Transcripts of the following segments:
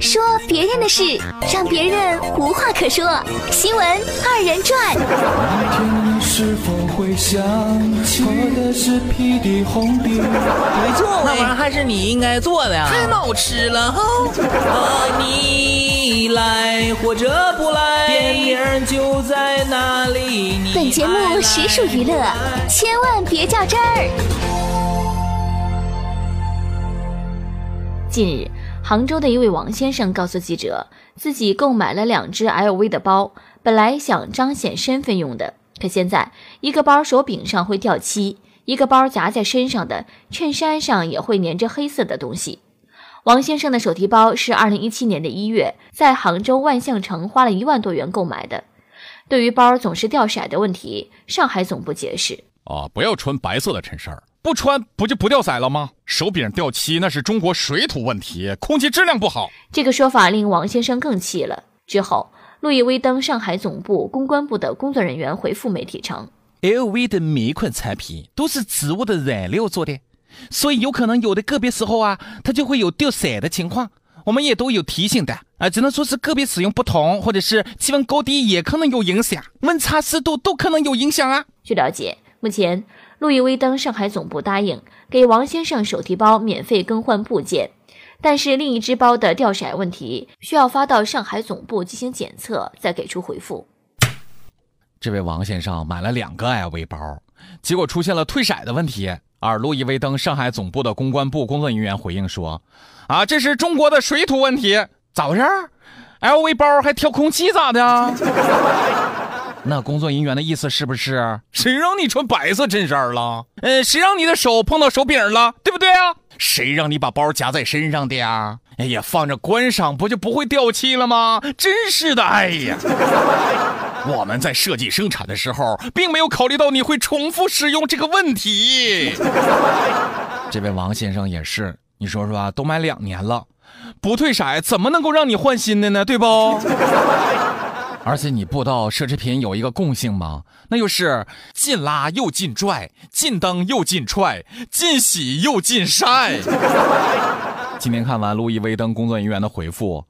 说别人的事，让别人无话可说。新闻二人转。没错，那玩意儿还是你应该做的。太好吃了哈！你来或者不来，电影就在那里。本节目实属娱乐，千万别较真儿。近日。杭州的一位王先生告诉记者，自己购买了两只 LV 的包，本来想彰显身份用的，可现在一个包手柄上会掉漆，一个包夹在身上的衬衫上也会粘着黑色的东西。王先生的手提包是2017年的一月在杭州万象城花了一万多元购买的。对于包总是掉色的问题，上海总部解释：啊，不要穿白色的衬衫。不穿不就不掉色了吗？手柄掉漆那是中国水土问题，空气质量不好。这个说法令王先生更气了。之后，路易威登上海总部公关部的工作人员回复媒体称：“LV 的每一款产品都是植物的染料做的，所以有可能有的个别时候啊，它就会有掉色的情况。我们也都有提醒的啊，只能说是个别使用不同，或者是气温高低也可能有影响，温差湿度都可能有影响啊。”据了解，目前。路易威登上海总部答应给王先生手提包免费更换部件，但是另一只包的掉色问题需要发到上海总部进行检测，再给出回复。这位王先生买了两个 LV 包，结果出现了退色的问题。而路易威登上海总部的公关部工作人员回应说：“啊，这是中国的水土问题，咋回事？LV 包还挑空气咋的？” 那工作人员的意思是不是？谁让你穿白色衬衫了？呃，谁让你的手碰到手柄了？对不对啊？谁让你把包夹在身上的呀？哎呀，放着观赏不就不会掉漆了吗？真是的，哎呀！我们在设计生产的时候，并没有考虑到你会重复使用这个问题。这位王先生也是，你说说啊，都买两年了，不退色怎么能够让你换新的呢？对不？而且你不知道奢侈品有一个共性吗？那就是禁拉又禁拽，禁蹬又禁踹，禁洗又禁晒。今天看完路易威登工作人员的回复，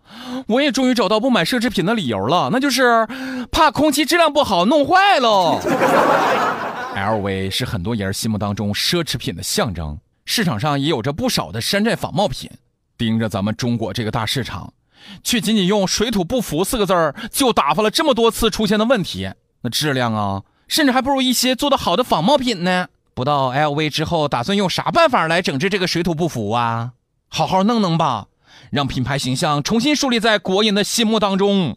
我也终于找到不买奢侈品的理由了，那就是怕空气质量不好弄坏喽。LV 是很多人心目当中奢侈品的象征，市场上也有着不少的山寨仿冒品，盯着咱们中国这个大市场。却仅仅用“水土不服”四个字儿就打发了这么多次出现的问题，那质量啊，甚至还不如一些做得好的仿冒品呢。不到 LV 之后打算用啥办法来整治这个水土不服啊？好好弄弄吧，让品牌形象重新树立在国人的心目当中。